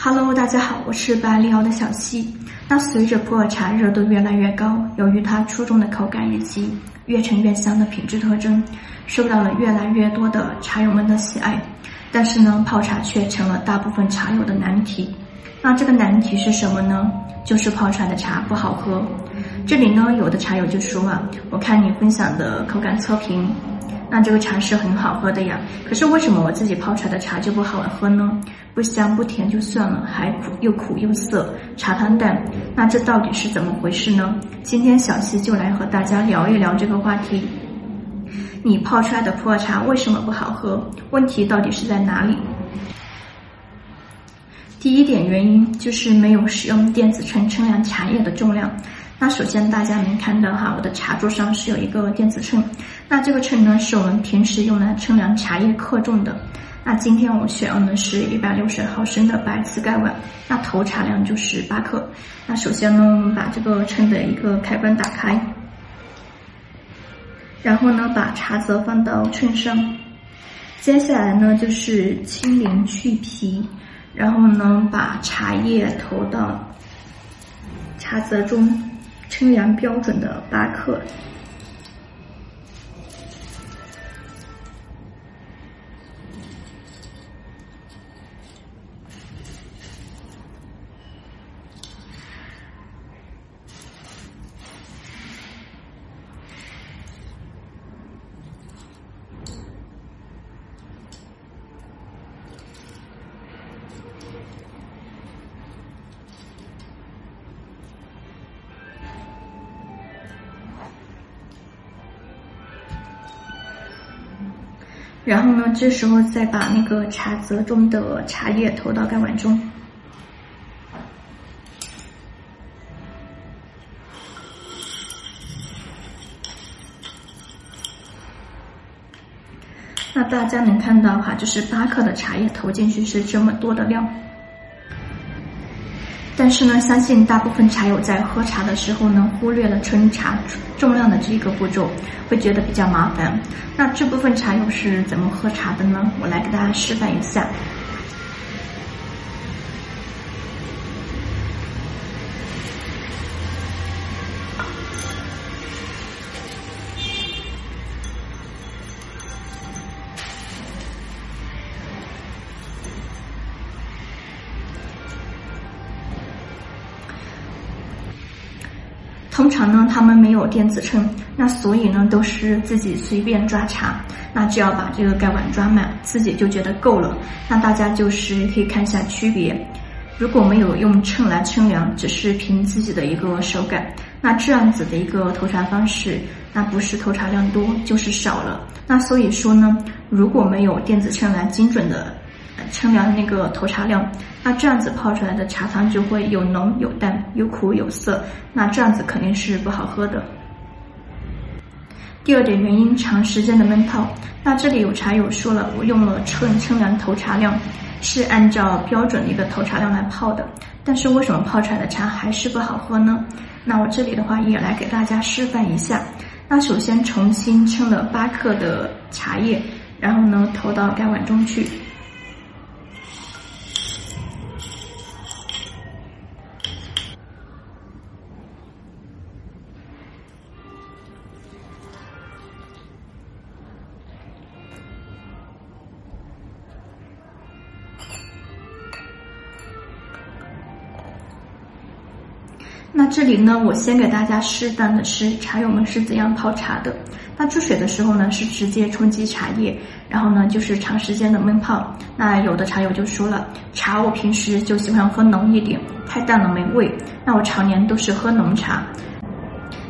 Hello，大家好，我是百利奥的小溪。那随着普洱茶热度越来越高，由于它出众的口感以及越陈越香的品质特征，受到了越来越多的茶友们的喜爱。但是呢，泡茶却成了大部分茶友的难题。那这个难题是什么呢？就是泡出来的茶不好喝。这里呢，有的茶友就说啊，我看你分享的口感测评。那这个茶是很好喝的呀，可是为什么我自己泡出来的茶就不好喝呢？不香不甜就算了，还苦又苦又涩，茶汤淡。那这到底是怎么回事呢？今天小溪就来和大家聊一聊这个话题。你泡出来的普洱茶为什么不好喝？问题到底是在哪里？第一点原因就是没有使用电子秤称量茶叶的重量。那首先大家能看到哈，我的茶桌上是有一个电子秤，那这个秤呢是我们平时用来称量茶叶克重的。那今天我选用的是一百六十毫升的白瓷盖碗，那投茶量就是八克。那首先呢，我们把这个秤的一个开关打开，然后呢把茶则放到秤上，接下来呢就是清零去皮，然后呢把茶叶投到茶则中。称量标准的八克。然后呢，这时候再把那个茶则中的茶叶投到盖碗中。那大家能看到哈，就是八克的茶叶投进去是这么多的量。但是呢，相信大部分茶友在喝茶的时候呢，忽略了称茶重量的这个步骤，会觉得比较麻烦。那这部分茶友是怎么喝茶的呢？我来给大家示范一下。通常呢，他们没有电子秤，那所以呢，都是自己随便抓茶。那只要把这个盖碗抓满，自己就觉得够了。那大家就是可以看一下区别。如果没有用秤来称量，只是凭自己的一个手感，那这样子的一个投茶方式，那不是投茶量多，就是少了。那所以说呢，如果没有电子秤来精准的。称量那个投茶量，那这样子泡出来的茶汤就会有浓有淡，有苦有涩，那这样子肯定是不好喝的。第二点原因，长时间的闷泡。那这里有茶友说了，我用了秤称量投茶量，是按照标准的一个投茶量来泡的，但是为什么泡出来的茶还是不好喝呢？那我这里的话也来给大家示范一下。那首先重新称了八克的茶叶，然后呢投到盖碗中去。那这里呢，我先给大家示范的是茶友们是怎样泡茶的。那注水的时候呢，是直接冲击茶叶，然后呢就是长时间的闷泡。那有的茶友就说了，茶我平时就喜欢喝浓一点，太淡了没味。那我常年都是喝浓茶，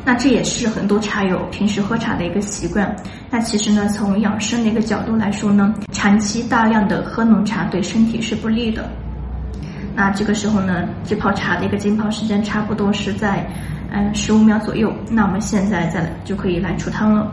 那这也是很多茶友平时喝茶的一个习惯。那其实呢，从养生的一个角度来说呢，长期大量的喝浓茶对身体是不利的。那这个时候呢，这泡茶的一个浸泡时间差不多是在，嗯，十五秒左右。那我们现在再来就可以来出汤了。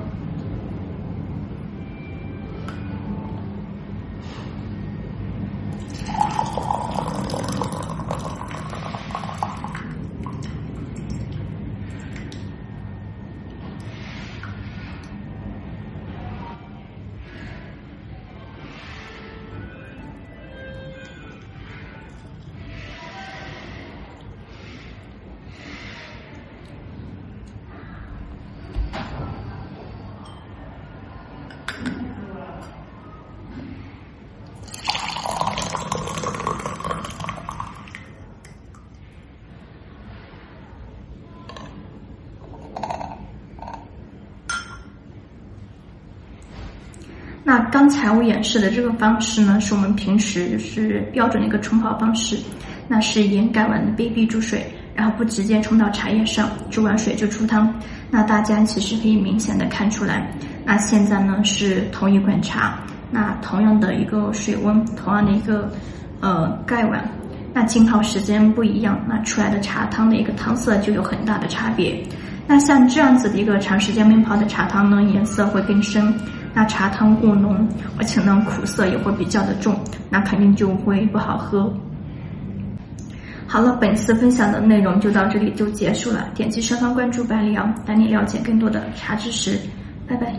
那刚才我演示的这个方式呢，是我们平时就是标准的一个冲泡方式，那是盐盖完的杯壁注水，然后不直接冲到茶叶上，注完水就出汤。那大家其实可以明显的看出来，那现在呢是同一罐茶，那同样的一个水温，同样的一个呃盖碗，那浸泡时间不一样，那出来的茶汤的一个汤色就有很大的差别。那像这样子的一个长时间闷泡的茶汤呢，颜色会更深，那茶汤过浓，而且呢苦涩也会比较的重，那肯定就会不好喝。好了，本次分享的内容就到这里就结束了。点击上方关注白里昂，带你了解更多的茶知识。拜拜。